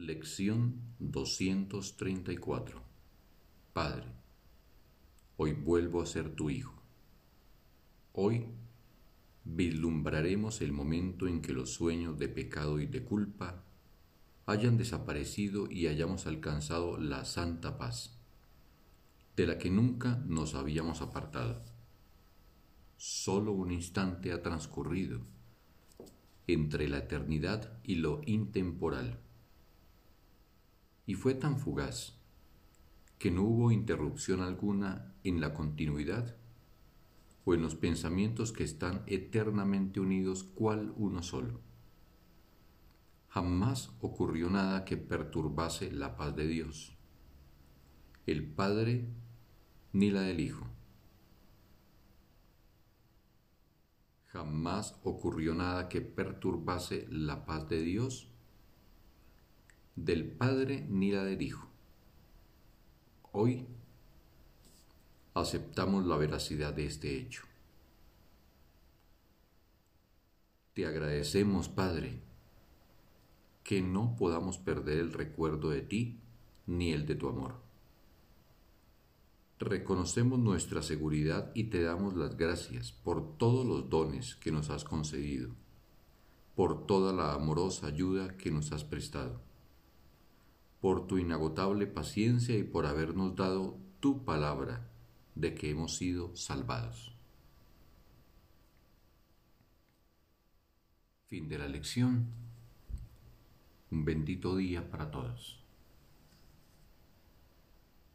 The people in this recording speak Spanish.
Lección 234 Padre, hoy vuelvo a ser tu Hijo. Hoy vislumbraremos el momento en que los sueños de pecado y de culpa hayan desaparecido y hayamos alcanzado la santa paz, de la que nunca nos habíamos apartado. Solo un instante ha transcurrido entre la eternidad y lo intemporal y fue tan fugaz que no hubo interrupción alguna en la continuidad o en los pensamientos que están eternamente unidos cual uno solo. Jamás ocurrió nada que perturbase la paz de Dios, el Padre ni la del Hijo. Jamás ocurrió nada que perturbase la paz de Dios del Padre ni la del Hijo. Hoy aceptamos la veracidad de este hecho. Te agradecemos, Padre, que no podamos perder el recuerdo de ti ni el de tu amor. Reconocemos nuestra seguridad y te damos las gracias por todos los dones que nos has concedido, por toda la amorosa ayuda que nos has prestado por tu inagotable paciencia y por habernos dado tu palabra de que hemos sido salvados. Fin de la lección. Un bendito día para todos.